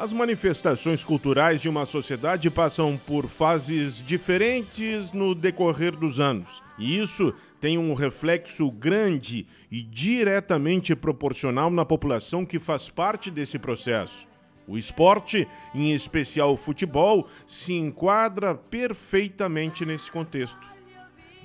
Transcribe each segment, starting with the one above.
As manifestações culturais de uma sociedade passam por fases diferentes no decorrer dos anos, e isso tem um reflexo grande e diretamente proporcional na população que faz parte desse processo. O esporte, em especial o futebol, se enquadra perfeitamente nesse contexto.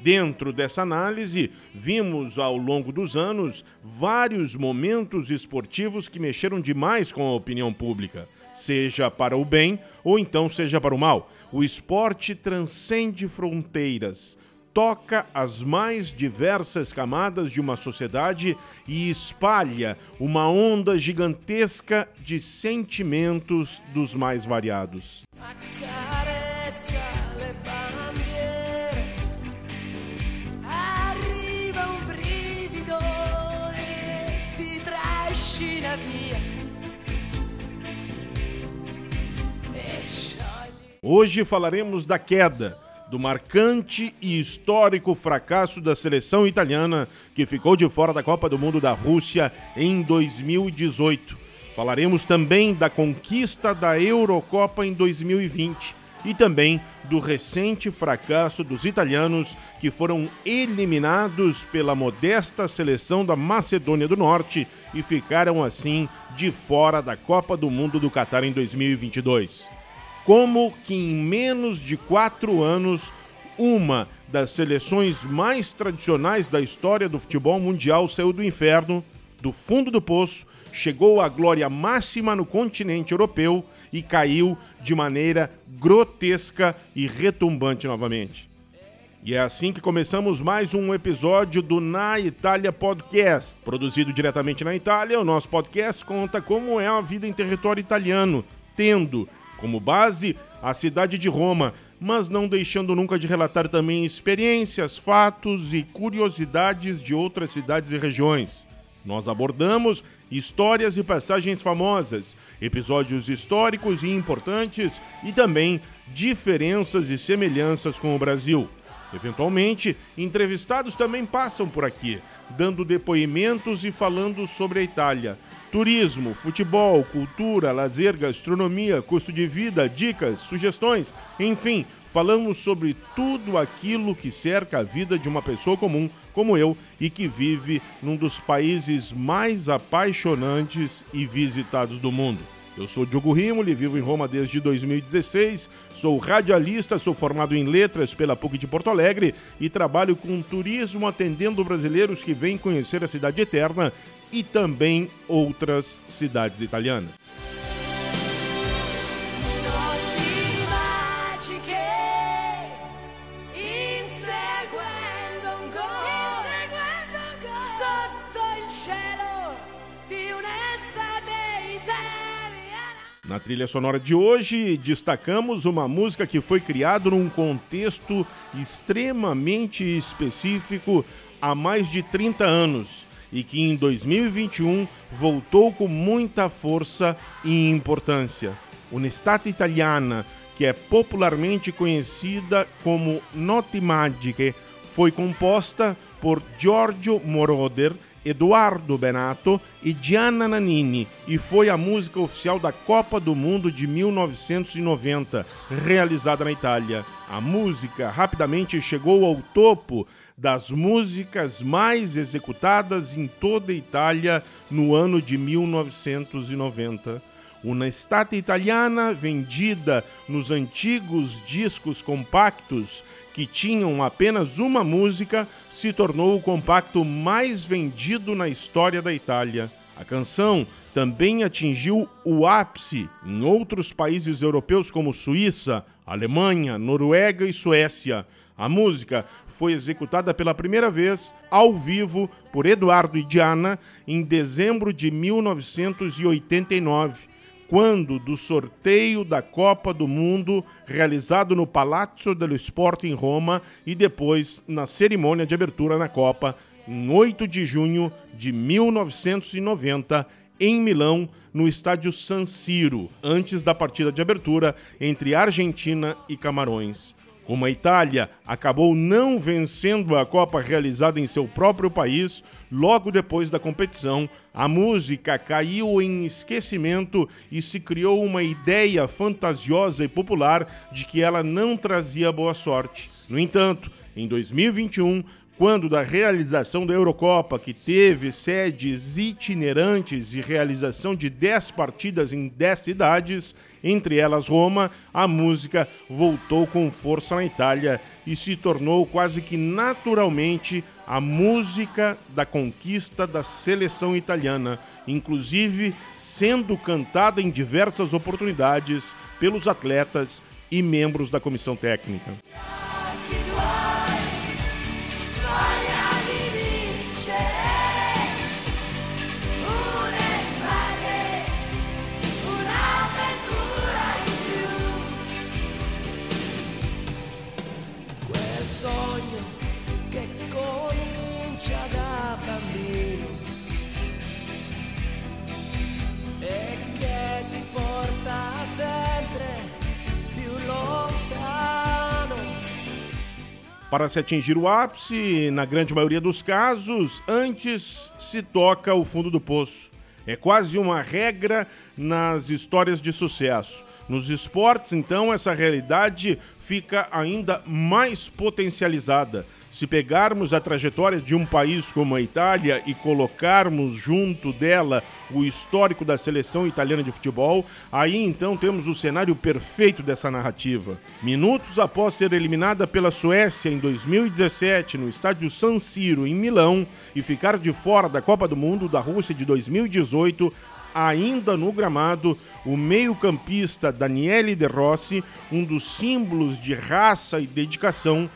Dentro dessa análise, vimos ao longo dos anos vários momentos esportivos que mexeram demais com a opinião pública, seja para o bem ou então seja para o mal. O esporte transcende fronteiras, toca as mais diversas camadas de uma sociedade e espalha uma onda gigantesca de sentimentos dos mais variados. Hoje falaremos da queda, do marcante e histórico fracasso da seleção italiana que ficou de fora da Copa do Mundo da Rússia em 2018. Falaremos também da conquista da Eurocopa em 2020 e também do recente fracasso dos italianos que foram eliminados pela modesta seleção da Macedônia do Norte e ficaram assim de fora da Copa do Mundo do Catar em 2022. Como que em menos de quatro anos, uma das seleções mais tradicionais da história do futebol mundial saiu do inferno, do fundo do poço, chegou à glória máxima no continente europeu e caiu de maneira grotesca e retumbante novamente. E é assim que começamos mais um episódio do Na Itália Podcast. Produzido diretamente na Itália, o nosso podcast conta como é a vida em território italiano, tendo como base a cidade de Roma, mas não deixando nunca de relatar também experiências, fatos e curiosidades de outras cidades e regiões. Nós abordamos histórias e passagens famosas, episódios históricos e importantes e também diferenças e semelhanças com o Brasil. Eventualmente, entrevistados também passam por aqui, dando depoimentos e falando sobre a Itália. Turismo, futebol, cultura, lazer, gastronomia, custo de vida, dicas, sugestões, enfim, falamos sobre tudo aquilo que cerca a vida de uma pessoa comum como eu e que vive num dos países mais apaixonantes e visitados do mundo. Eu sou Diogo Rimoli, vivo em Roma desde 2016, sou radialista, sou formado em letras pela PUC de Porto Alegre e trabalho com turismo atendendo brasileiros que vêm conhecer a cidade eterna e também outras cidades italianas. Na trilha sonora de hoje, destacamos uma música que foi criada num contexto extremamente específico há mais de 30 anos e que em 2021 voltou com muita força e importância. Un'estate italiana, que é popularmente conhecida como Notti Magiche, foi composta por Giorgio Moroder Eduardo Benato e Gianna Nannini e foi a música oficial da Copa do Mundo de 1990, realizada na Itália. A música rapidamente chegou ao topo das músicas mais executadas em toda a Itália no ano de 1990 uma estátua italiana vendida nos antigos discos compactos que tinham apenas uma música, se tornou o compacto mais vendido na história da Itália. A canção também atingiu o ápice em outros países europeus como Suíça, Alemanha, Noruega e Suécia. A música foi executada pela primeira vez ao vivo por Eduardo e Diana em dezembro de 1989 quando do sorteio da Copa do Mundo realizado no Palazzo dello Sport em Roma e depois na cerimônia de abertura na Copa em 8 de junho de 1990 em Milão, no estádio San Siro, antes da partida de abertura entre Argentina e Camarões. Como a Itália acabou não vencendo a Copa realizada em seu próprio país, logo depois da competição, a música caiu em esquecimento e se criou uma ideia fantasiosa e popular de que ela não trazia boa sorte. No entanto, em 2021, quando da realização da Eurocopa, que teve sedes itinerantes e realização de 10 partidas em 10 cidades, entre elas Roma, a música voltou com força na Itália e se tornou quase que naturalmente a música da conquista da seleção italiana, inclusive sendo cantada em diversas oportunidades pelos atletas e membros da comissão técnica. Para se atingir o ápice, na grande maioria dos casos, antes se toca o fundo do poço. É quase uma regra nas histórias de sucesso. Nos esportes, então, essa realidade fica ainda mais potencializada. Se pegarmos a trajetória de um país como a Itália e colocarmos junto dela o histórico da seleção italiana de futebol, aí então temos o cenário perfeito dessa narrativa. Minutos após ser eliminada pela Suécia em 2017 no estádio San Siro, em Milão, e ficar de fora da Copa do Mundo da Rússia de 2018, ainda no gramado, o meio-campista Daniele De Rossi, um dos símbolos de raça e dedicação,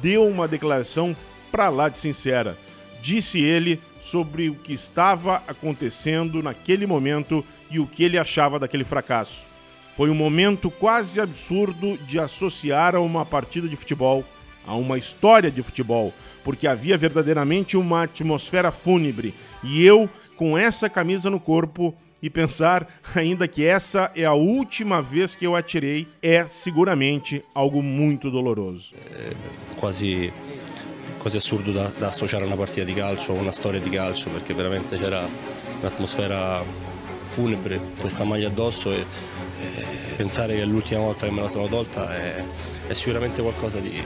deu uma declaração para lá de sincera. Disse ele sobre o que estava acontecendo naquele momento e o que ele achava daquele fracasso. Foi um momento quase absurdo de associar a uma partida de futebol, a uma história de futebol, porque havia verdadeiramente uma atmosfera fúnebre e eu, com essa camisa no corpo, e pensar ainda que essa é a última vez que eu atirei é seguramente algo muito doloroso. É quase quasi assurdo da, da, associare una partita di calcio a una storia di calcio perché veramente c'era un'atmosfera funebre, questa maglia addosso e, e pensare che è l'ultima volta che me la sono tolta è, è sicuramente qualcosa di,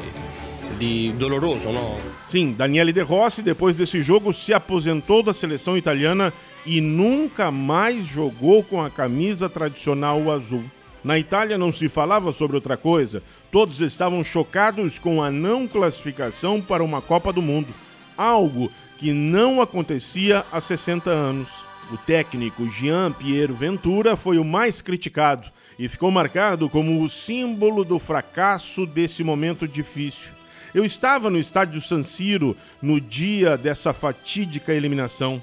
di doloroso, no? Sim, Daniele De Rossi, depois desse jogo, se aposentou da seleção italiana e nunca mais jogou com a camisa tradicional azul. Na Itália não se falava sobre outra coisa, todos estavam chocados com a não classificação para uma Copa do Mundo, algo que não acontecia há 60 anos. O técnico Jean Piero Ventura foi o mais criticado e ficou marcado como o símbolo do fracasso desse momento difícil. Eu estava no estádio San Siro no dia dessa fatídica eliminação.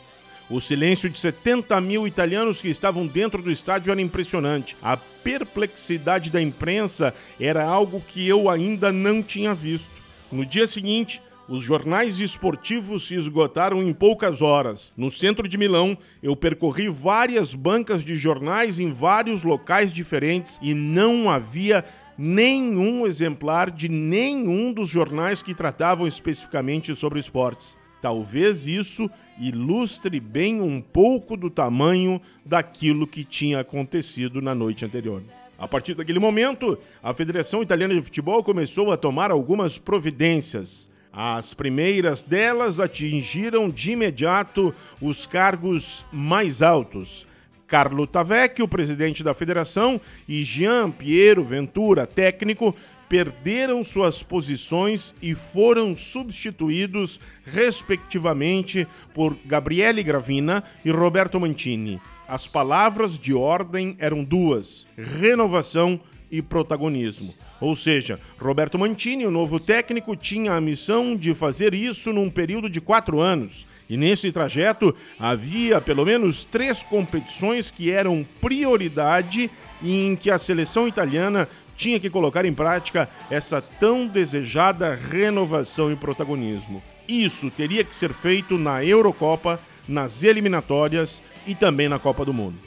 O silêncio de 70 mil italianos que estavam dentro do estádio era impressionante. A perplexidade da imprensa era algo que eu ainda não tinha visto. No dia seguinte, os jornais esportivos se esgotaram em poucas horas. No centro de Milão, eu percorri várias bancas de jornais em vários locais diferentes e não havia nenhum exemplar de nenhum dos jornais que tratavam especificamente sobre esportes. Talvez isso ilustre bem um pouco do tamanho daquilo que tinha acontecido na noite anterior. A partir daquele momento, a Federação Italiana de Futebol começou a tomar algumas providências. As primeiras delas atingiram de imediato os cargos mais altos. Carlo Tavecchio, presidente da federação, e Jean Piero Ventura, técnico, perderam suas posições e foram substituídos, respectivamente, por Gabriele Gravina e Roberto Mancini. As palavras de ordem eram duas: renovação e protagonismo. Ou seja, Roberto Mantini, o novo técnico, tinha a missão de fazer isso num período de quatro anos. E nesse trajeto havia pelo menos três competições que eram prioridade e em que a seleção italiana tinha que colocar em prática essa tão desejada renovação e protagonismo. Isso teria que ser feito na Eurocopa, nas eliminatórias e também na Copa do Mundo.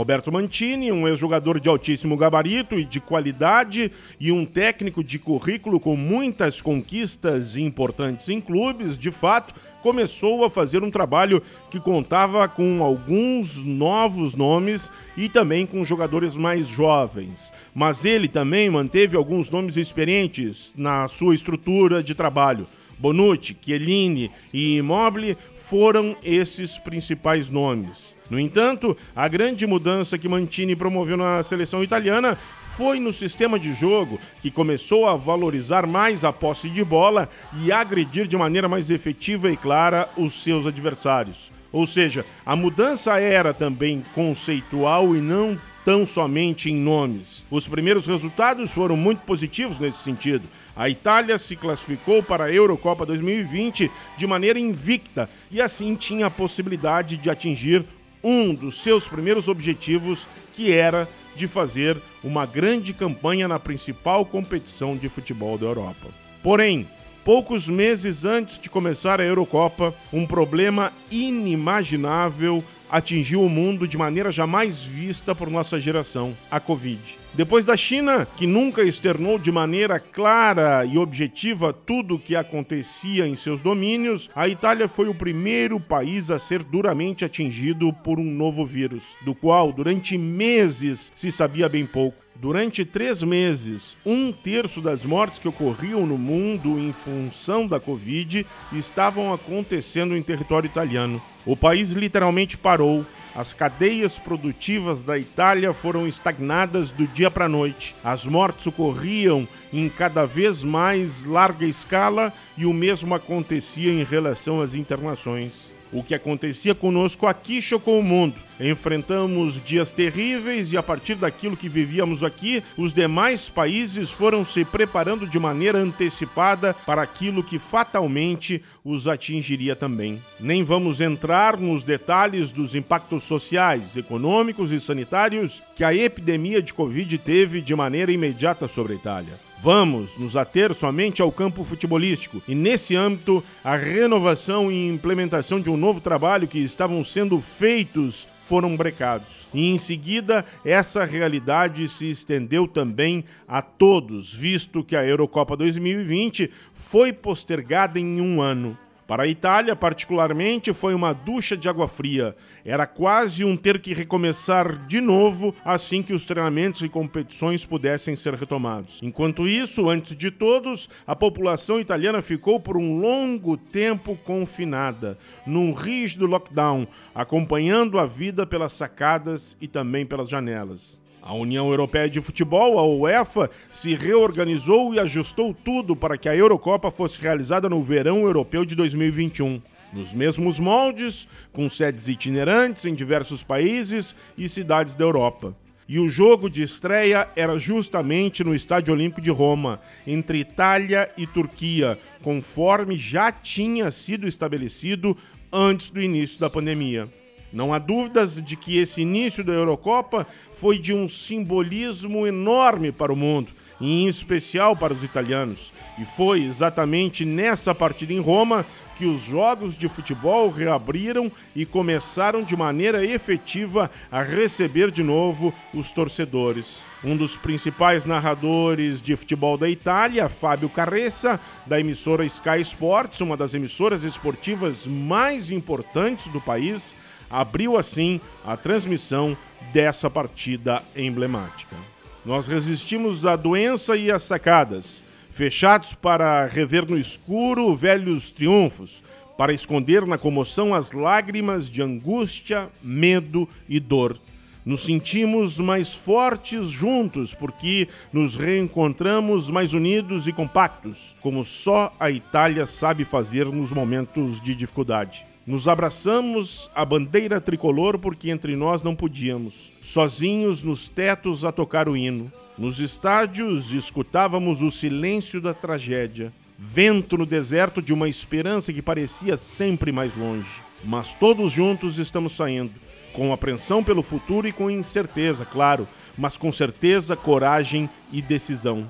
Roberto Mantini, um ex-jogador de altíssimo gabarito e de qualidade e um técnico de currículo com muitas conquistas importantes em clubes, de fato, começou a fazer um trabalho que contava com alguns novos nomes e também com jogadores mais jovens. Mas ele também manteve alguns nomes experientes na sua estrutura de trabalho. Bonucci, Chiellini e Immobile foram esses principais nomes. No entanto, a grande mudança que Mantini promoveu na seleção italiana foi no sistema de jogo que começou a valorizar mais a posse de bola e agredir de maneira mais efetiva e clara os seus adversários. Ou seja, a mudança era também conceitual e não tão somente em nomes. Os primeiros resultados foram muito positivos nesse sentido. A Itália se classificou para a Eurocopa 2020 de maneira invicta e assim tinha a possibilidade de atingir um dos seus primeiros objetivos, que era de fazer uma grande campanha na principal competição de futebol da Europa. Porém, poucos meses antes de começar a Eurocopa, um problema inimaginável atingiu o mundo de maneira jamais vista por nossa geração: a Covid. Depois da China, que nunca externou de maneira clara e objetiva tudo o que acontecia em seus domínios, a Itália foi o primeiro país a ser duramente atingido por um novo vírus, do qual durante meses se sabia bem pouco. Durante três meses, um terço das mortes que ocorriam no mundo em função da Covid estavam acontecendo em território italiano. O país literalmente parou. As cadeias produtivas da Itália foram estagnadas do dia para a noite. As mortes ocorriam em cada vez mais larga escala e o mesmo acontecia em relação às internações. O que acontecia conosco aqui chocou o mundo. Enfrentamos dias terríveis e, a partir daquilo que vivíamos aqui, os demais países foram se preparando de maneira antecipada para aquilo que fatalmente os atingiria também. Nem vamos entrar nos detalhes dos impactos sociais, econômicos e sanitários que a epidemia de Covid teve de maneira imediata sobre a Itália. Vamos nos ater somente ao campo futebolístico e, nesse âmbito, a renovação e implementação de um novo trabalho que estavam sendo feitos foram brecados. E em seguida, essa realidade se estendeu também a todos, visto que a Eurocopa 2020 foi postergada em um ano. Para a Itália, particularmente, foi uma ducha de água fria. Era quase um ter que recomeçar de novo assim que os treinamentos e competições pudessem ser retomados. Enquanto isso, antes de todos, a população italiana ficou por um longo tempo confinada, num rígido lockdown, acompanhando a vida pelas sacadas e também pelas janelas. A União Europeia de Futebol, a UEFA, se reorganizou e ajustou tudo para que a Eurocopa fosse realizada no verão europeu de 2021. Nos mesmos moldes, com sedes itinerantes em diversos países e cidades da Europa. E o jogo de estreia era justamente no Estádio Olímpico de Roma, entre Itália e Turquia, conforme já tinha sido estabelecido antes do início da pandemia. Não há dúvidas de que esse início da Eurocopa foi de um simbolismo enorme para o mundo, e em especial para os italianos. E foi exatamente nessa partida em Roma que os jogos de futebol reabriram e começaram de maneira efetiva a receber de novo os torcedores. Um dos principais narradores de futebol da Itália, Fábio Carressa, da emissora Sky Sports, uma das emissoras esportivas mais importantes do país, abriu assim a transmissão dessa partida emblemática. Nós resistimos à doença e às sacadas, fechados para rever no escuro velhos triunfos, para esconder na comoção as lágrimas de angústia, medo e dor. Nos sentimos mais fortes juntos porque nos reencontramos mais unidos e compactos, como só a Itália sabe fazer nos momentos de dificuldade. Nos abraçamos a bandeira tricolor porque entre nós não podíamos, sozinhos nos tetos a tocar o hino. Nos estádios escutávamos o silêncio da tragédia, vento no deserto de uma esperança que parecia sempre mais longe. Mas todos juntos estamos saindo, com apreensão pelo futuro e com incerteza, claro, mas com certeza, coragem e decisão.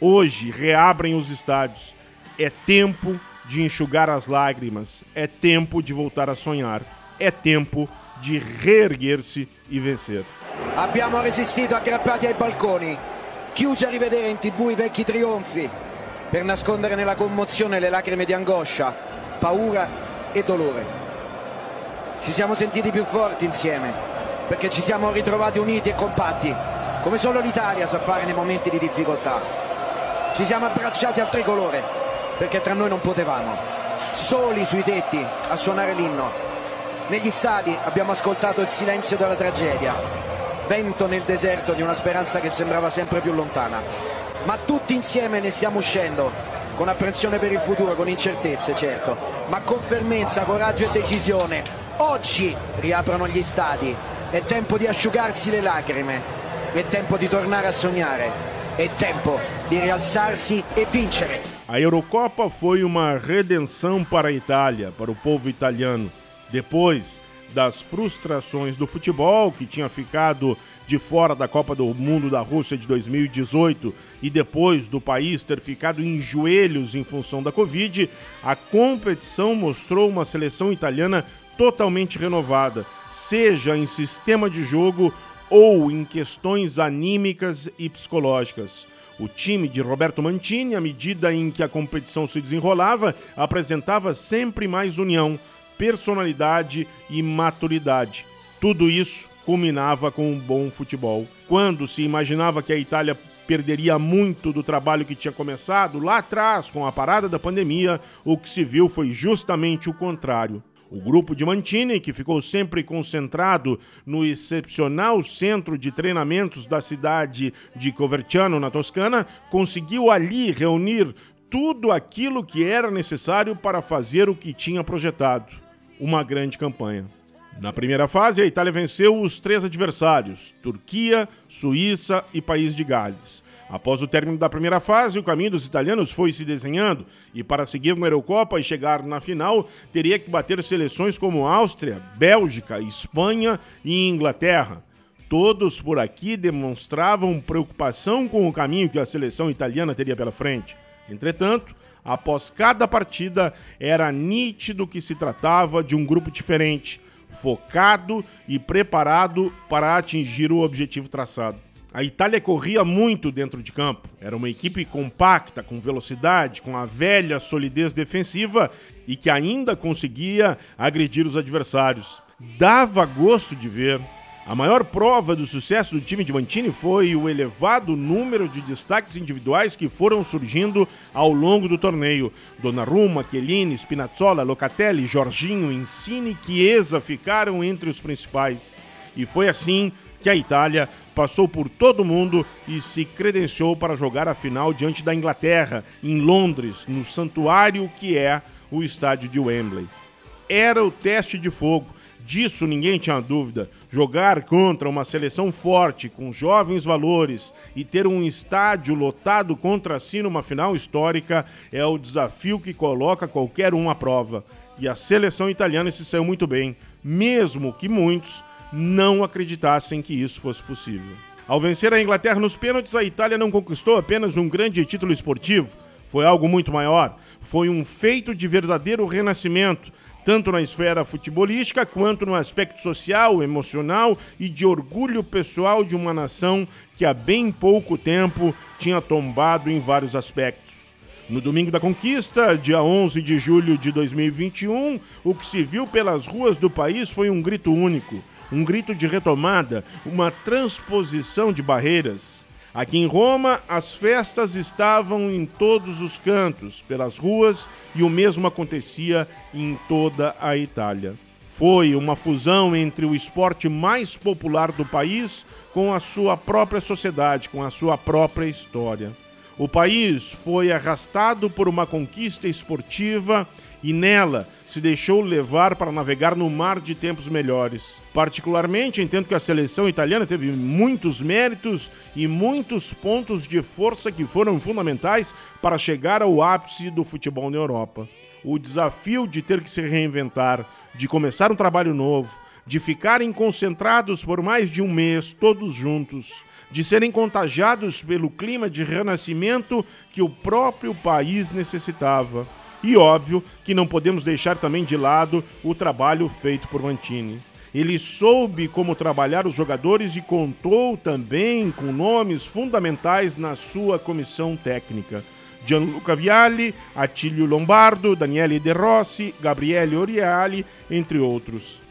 Hoje reabrem os estádios. É tempo de enxugar as lágrimas, é tempo de voltar a sonhar, é tempo de reerguer-se e vencer. Abbiamo resistito aggrappati ai balconi, chiusi a rivedere in tv i vecchi trionfi, per nascondere nella commozione le lacrime di angoscia, paura e dolore. Ci siamo sentiti più forti insieme, perché ci siamo ritrovati uniti e compatti, come solo l'Italia sa fare nei momenti di difficoltà. Ci siamo abbracciati al tricolore, perché tra noi non potevamo, soli sui tetti a suonare l'inno. Negli stadi abbiamo ascoltato il silenzio della tragedia, vento nel deserto di una speranza che sembrava sempre più lontana ma tutti insieme ne stiamo uscendo con apprensione per il futuro, con incertezze certo, ma con fermezza, coraggio e decisione. Oggi riaprono gli stadi, è tempo di asciugarsi le lacrime, è tempo di tornare a sognare, è tempo di rialzarsi e vincere. A Eurocopa foi uma redenção para a Itália, para o povo italiano. Depois das frustrações do futebol, que tinha ficado de fora da Copa do Mundo da Rússia de 2018 e depois do país ter ficado em joelhos em função da Covid, a competição mostrou uma seleção italiana totalmente renovada, seja em sistema de jogo ou em questões anímicas e psicológicas. O time de Roberto Mantini, à medida em que a competição se desenrolava, apresentava sempre mais união, personalidade e maturidade. Tudo isso culminava com um bom futebol. Quando se imaginava que a Itália perderia muito do trabalho que tinha começado lá atrás com a parada da pandemia, o que se viu foi justamente o contrário. O grupo de Mantini, que ficou sempre concentrado no excepcional centro de treinamentos da cidade de Coverciano, na Toscana, conseguiu ali reunir tudo aquilo que era necessário para fazer o que tinha projetado: uma grande campanha. Na primeira fase, a Itália venceu os três adversários: Turquia, Suíça e País de Gales. Após o término da primeira fase, o caminho dos italianos foi se desenhando e para seguir na Eurocopa e chegar na final, teria que bater seleções como Áustria, Bélgica, Espanha e Inglaterra. Todos por aqui demonstravam preocupação com o caminho que a seleção italiana teria pela frente. Entretanto, após cada partida, era nítido que se tratava de um grupo diferente focado e preparado para atingir o objetivo traçado. A Itália corria muito dentro de campo. Era uma equipe compacta, com velocidade, com a velha solidez defensiva e que ainda conseguia agredir os adversários. Dava gosto de ver a maior prova do sucesso do time de Mantini foi o elevado número de destaques individuais que foram surgindo ao longo do torneio. Donnarumma, Chiellini, Spinazzola, Locatelli, Jorginho, Insigne e Chiesa ficaram entre os principais. E foi assim que a Itália passou por todo mundo e se credenciou para jogar a final diante da Inglaterra, em Londres, no santuário que é o estádio de Wembley. Era o teste de fogo, disso ninguém tinha dúvida. Jogar contra uma seleção forte, com jovens valores e ter um estádio lotado contra si numa final histórica é o desafio que coloca qualquer um à prova. E a seleção italiana se saiu muito bem, mesmo que muitos não acreditassem que isso fosse possível. Ao vencer a Inglaterra nos pênaltis, a Itália não conquistou apenas um grande título esportivo, foi algo muito maior. Foi um feito de verdadeiro renascimento, tanto na esfera futebolística quanto no aspecto social, emocional e de orgulho pessoal de uma nação que há bem pouco tempo tinha tombado em vários aspectos. No domingo da conquista, dia 11 de julho de 2021, o que se viu pelas ruas do país foi um grito único, um grito de retomada, uma transposição de barreiras. Aqui em Roma, as festas estavam em todos os cantos, pelas ruas, e o mesmo acontecia em toda a Itália. Foi uma fusão entre o esporte mais popular do país com a sua própria sociedade, com a sua própria história. O país foi arrastado por uma conquista esportiva e nela se deixou levar para navegar no mar de tempos melhores. Particularmente, entendo que a seleção italiana teve muitos méritos e muitos pontos de força que foram fundamentais para chegar ao ápice do futebol na Europa. O desafio de ter que se reinventar, de começar um trabalho novo, de ficarem concentrados por mais de um mês, todos juntos, de serem contagiados pelo clima de renascimento que o próprio país necessitava e óbvio que não podemos deixar também de lado o trabalho feito por Mantini. Ele soube como trabalhar os jogadores e contou também com nomes fundamentais na sua comissão técnica. Gianluca Vialli, Attilio Lombardo, Daniele De Rossi, Gabriele Oriali, entre outros.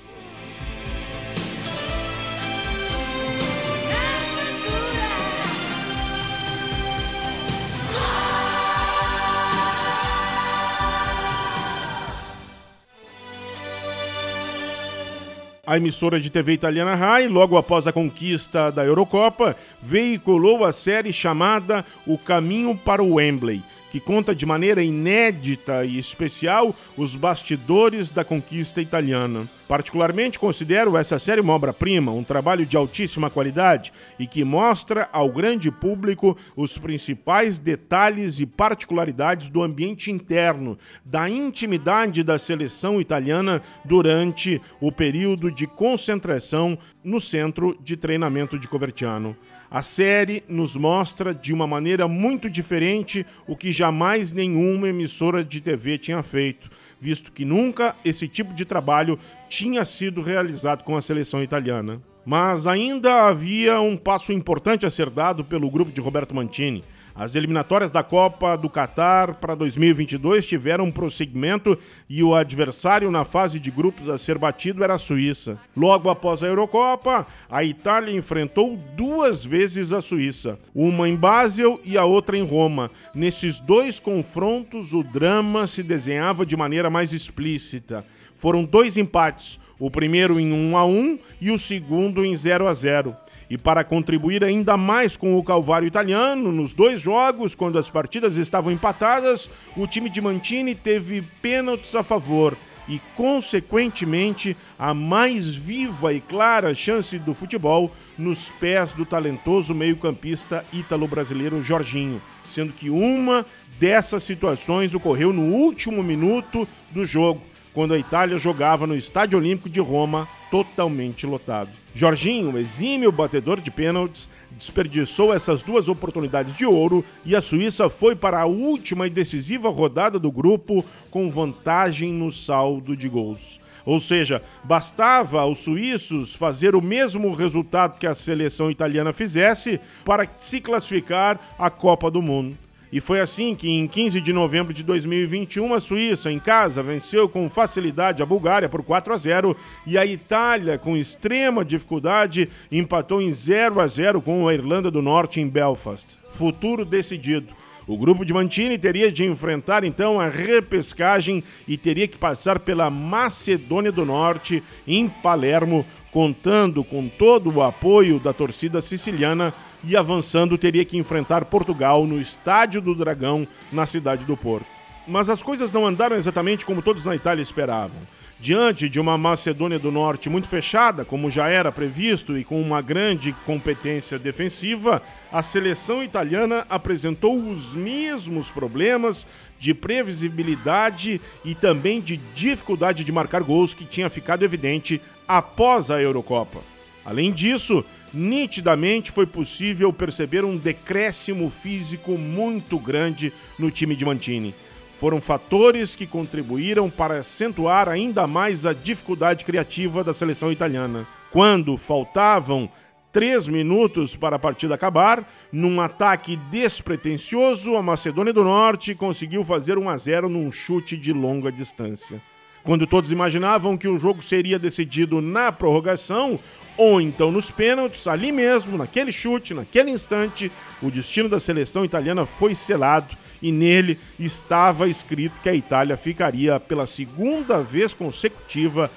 A emissora de TV italiana Rai, logo após a conquista da Eurocopa, veiculou a série chamada O Caminho para o Wembley, que conta de maneira inédita e especial os bastidores da conquista italiana. Particularmente considero essa série uma obra-prima, um trabalho de altíssima qualidade e que mostra ao grande público os principais detalhes e particularidades do ambiente interno, da intimidade da seleção italiana durante o período de concentração no centro de treinamento de Coverciano. A série nos mostra de uma maneira muito diferente o que jamais nenhuma emissora de TV tinha feito, visto que nunca esse tipo de trabalho tinha sido realizado com a seleção italiana. Mas ainda havia um passo importante a ser dado pelo grupo de Roberto Mantini. As eliminatórias da Copa do Catar para 2022 tiveram um prosseguimento e o adversário na fase de grupos a ser batido era a Suíça. Logo após a Eurocopa, a Itália enfrentou duas vezes a Suíça, uma em Basel e a outra em Roma. Nesses dois confrontos, o drama se desenhava de maneira mais explícita. Foram dois empates, o primeiro em 1 a 1 e o segundo em 0 a 0 e para contribuir ainda mais com o Calvário italiano, nos dois jogos, quando as partidas estavam empatadas, o time de Mantini teve pênaltis a favor e, consequentemente, a mais viva e clara chance do futebol nos pés do talentoso meio-campista ítalo-brasileiro Jorginho, sendo que uma dessas situações ocorreu no último minuto do jogo, quando a Itália jogava no Estádio Olímpico de Roma, totalmente lotado. Jorginho, exímio batedor de pênaltis, desperdiçou essas duas oportunidades de ouro e a Suíça foi para a última e decisiva rodada do grupo com vantagem no saldo de gols. Ou seja, bastava aos suíços fazer o mesmo resultado que a seleção italiana fizesse para se classificar à Copa do Mundo. E foi assim que, em 15 de novembro de 2021, a Suíça, em casa, venceu com facilidade a Bulgária por 4 a 0 e a Itália, com extrema dificuldade, empatou em 0 a 0 com a Irlanda do Norte em Belfast. Futuro decidido. O grupo de Mantini teria de enfrentar então a repescagem e teria que passar pela Macedônia do Norte, em Palermo, contando com todo o apoio da torcida siciliana e avançando teria que enfrentar Portugal no Estádio do Dragão, na cidade do Porto. Mas as coisas não andaram exatamente como todos na Itália esperavam. Diante de uma Macedônia do Norte muito fechada, como já era previsto, e com uma grande competência defensiva, a seleção italiana apresentou os mesmos problemas de previsibilidade e também de dificuldade de marcar gols que tinha ficado evidente após a Eurocopa. Além disso, nitidamente foi possível perceber um decréscimo físico muito grande no time de Mantini. Foram fatores que contribuíram para acentuar ainda mais a dificuldade criativa da seleção italiana. Quando faltavam três minutos para a partida acabar, num ataque despretensioso, a Macedônia do Norte conseguiu fazer 1 a 0 num chute de longa distância. Quando todos imaginavam que o jogo seria decidido na prorrogação, ou então nos pênaltis, ali mesmo, naquele chute, naquele instante, o destino da seleção italiana foi selado e nele estava escrito que a Itália ficaria pela segunda vez consecutiva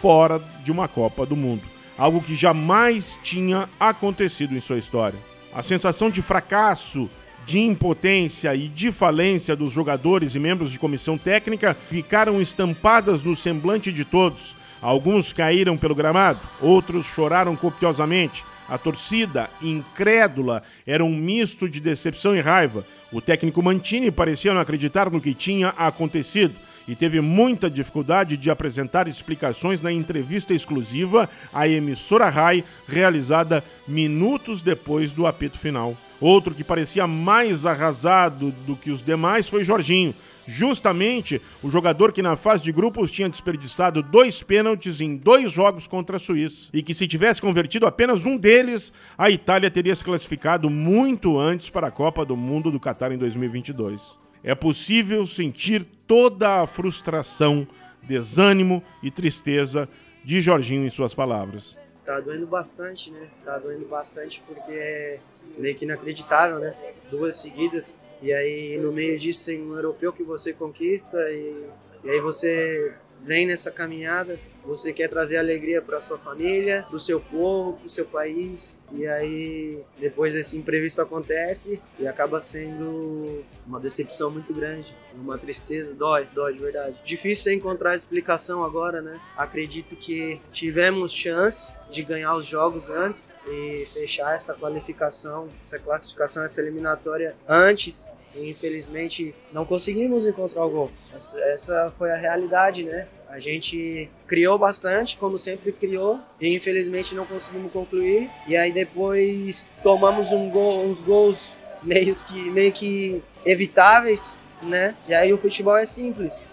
fora de uma Copa do Mundo, algo que jamais tinha acontecido em sua história. A sensação de fracasso, de impotência e de falência dos jogadores e membros de comissão técnica ficaram estampadas no semblante de todos Alguns caíram pelo gramado, outros choraram copiosamente. A torcida, incrédula, era um misto de decepção e raiva. O técnico Mantini parecia não acreditar no que tinha acontecido e teve muita dificuldade de apresentar explicações na entrevista exclusiva à emissora RAI, realizada minutos depois do apito final. Outro que parecia mais arrasado do que os demais foi Jorginho. Justamente o jogador que na fase de grupos tinha desperdiçado dois pênaltis em dois jogos contra a Suíça. E que se tivesse convertido apenas um deles, a Itália teria se classificado muito antes para a Copa do Mundo do Catar em 2022 é possível sentir toda a frustração, desânimo e tristeza de Jorginho em suas palavras. Tá doendo bastante, né? Tá doendo bastante porque é meio que inacreditável, né? Duas seguidas e aí no meio disso tem um europeu que você conquista e, e aí você vem nessa caminhada, você quer trazer alegria para sua família, para o seu povo, para o seu país, e aí depois esse imprevisto acontece e acaba sendo uma decepção muito grande, uma tristeza, dói, dói de verdade. Difícil encontrar explicação agora, né? Acredito que tivemos chance de ganhar os jogos antes e fechar essa qualificação, essa classificação, essa eliminatória antes e infelizmente não conseguimos encontrar o gol. Essa foi a realidade, né? A gente criou bastante, como sempre criou, e infelizmente não conseguimos concluir. E aí depois tomamos um gol, uns gols meio que, meio que evitáveis, né? E aí o futebol é simples.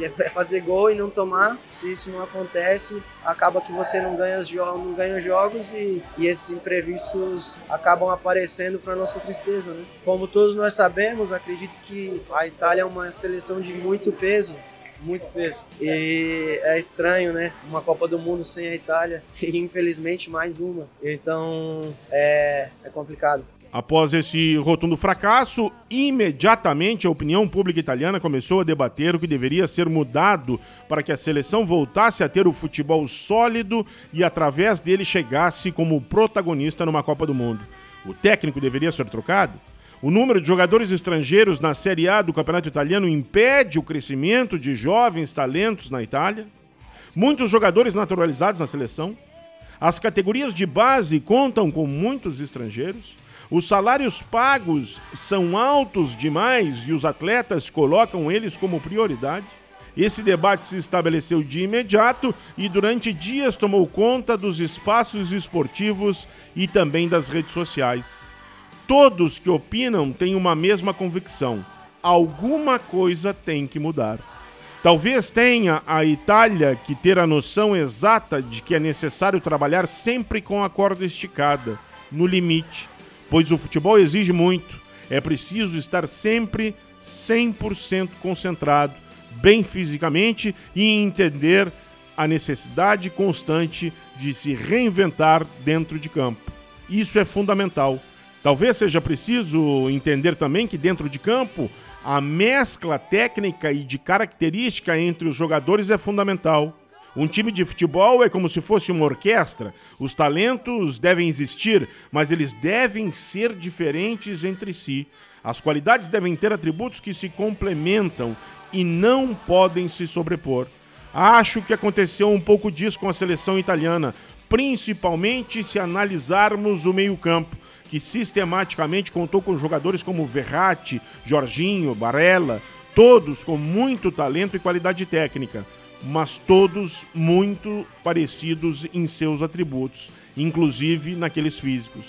É fazer gol e não tomar. Se isso não acontece, acaba que você não ganha os, não ganha os jogos e, e esses imprevistos acabam aparecendo para nossa tristeza. Né? Como todos nós sabemos, acredito que a Itália é uma seleção de muito peso muito peso. E é estranho, né? Uma Copa do Mundo sem a Itália e infelizmente mais uma. Então é, é complicado. Após esse rotundo fracasso, imediatamente a opinião pública italiana começou a debater o que deveria ser mudado para que a seleção voltasse a ter o futebol sólido e, através dele, chegasse como protagonista numa Copa do Mundo. O técnico deveria ser trocado? O número de jogadores estrangeiros na Série A do Campeonato Italiano impede o crescimento de jovens talentos na Itália? Muitos jogadores naturalizados na seleção? As categorias de base contam com muitos estrangeiros? Os salários pagos são altos demais e os atletas colocam eles como prioridade? Esse debate se estabeleceu de imediato e durante dias tomou conta dos espaços esportivos e também das redes sociais. Todos que opinam têm uma mesma convicção: alguma coisa tem que mudar. Talvez tenha a Itália que ter a noção exata de que é necessário trabalhar sempre com a corda esticada, no limite pois o futebol exige muito. É preciso estar sempre 100% concentrado, bem fisicamente e entender a necessidade constante de se reinventar dentro de campo. Isso é fundamental. Talvez seja preciso entender também que dentro de campo a mescla técnica e de característica entre os jogadores é fundamental. Um time de futebol é como se fosse uma orquestra. Os talentos devem existir, mas eles devem ser diferentes entre si. As qualidades devem ter atributos que se complementam e não podem se sobrepor. Acho que aconteceu um pouco disso com a seleção italiana, principalmente se analisarmos o meio-campo, que sistematicamente contou com jogadores como Verratti, Jorginho, Barella, todos com muito talento e qualidade técnica mas todos muito parecidos em seus atributos, inclusive naqueles físicos.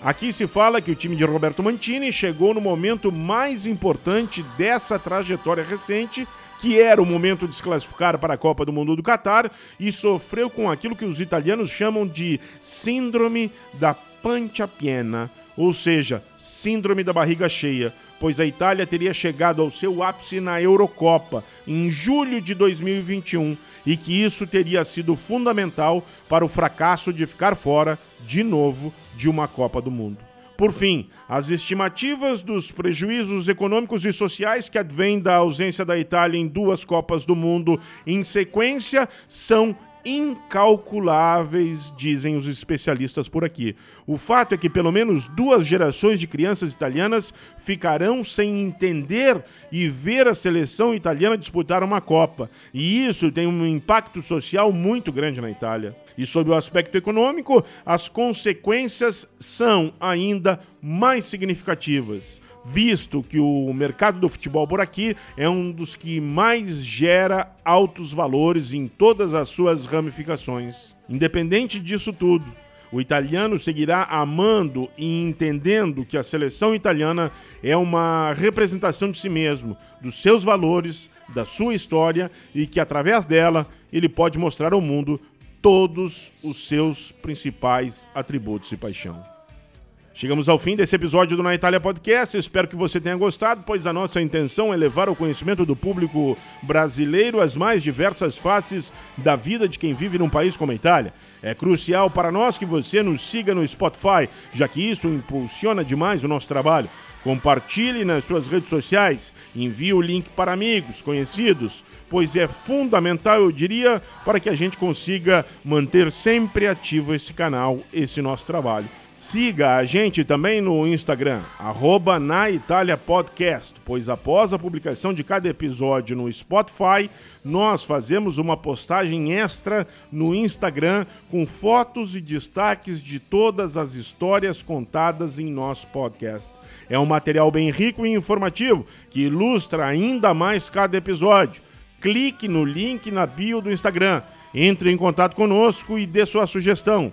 Aqui se fala que o time de Roberto Mantini chegou no momento mais importante dessa trajetória recente, que era o momento de se classificar para a Copa do Mundo do Catar, e sofreu com aquilo que os italianos chamam de síndrome da pancia piena, ou seja, síndrome da barriga cheia, pois a Itália teria chegado ao seu ápice na Eurocopa em julho de 2021 e que isso teria sido fundamental para o fracasso de ficar fora de novo de uma Copa do Mundo. Por fim, as estimativas dos prejuízos econômicos e sociais que advêm da ausência da Itália em duas Copas do Mundo em sequência são incalculáveis, dizem os especialistas por aqui. O fato é que pelo menos duas gerações de crianças italianas ficarão sem entender e ver a seleção italiana disputar uma Copa. E isso tem um impacto social muito grande na Itália. E sob o aspecto econômico, as consequências são ainda mais significativas. Visto que o mercado do futebol por aqui é um dos que mais gera altos valores em todas as suas ramificações. Independente disso tudo, o italiano seguirá amando e entendendo que a seleção italiana é uma representação de si mesmo, dos seus valores, da sua história e que através dela ele pode mostrar ao mundo todos os seus principais atributos e paixão. Chegamos ao fim desse episódio do Na Itália Podcast. Espero que você tenha gostado, pois a nossa intenção é levar ao conhecimento do público brasileiro as mais diversas faces da vida de quem vive num país como a Itália. É crucial para nós que você nos siga no Spotify, já que isso impulsiona demais o nosso trabalho. Compartilhe nas suas redes sociais, envie o link para amigos, conhecidos, pois é fundamental, eu diria, para que a gente consiga manter sempre ativo esse canal, esse nosso trabalho. Siga a gente também no Instagram, arroba na Itália Podcast, pois após a publicação de cada episódio no Spotify, nós fazemos uma postagem extra no Instagram com fotos e destaques de todas as histórias contadas em nosso podcast. É um material bem rico e informativo que ilustra ainda mais cada episódio. Clique no link na bio do Instagram, entre em contato conosco e dê sua sugestão.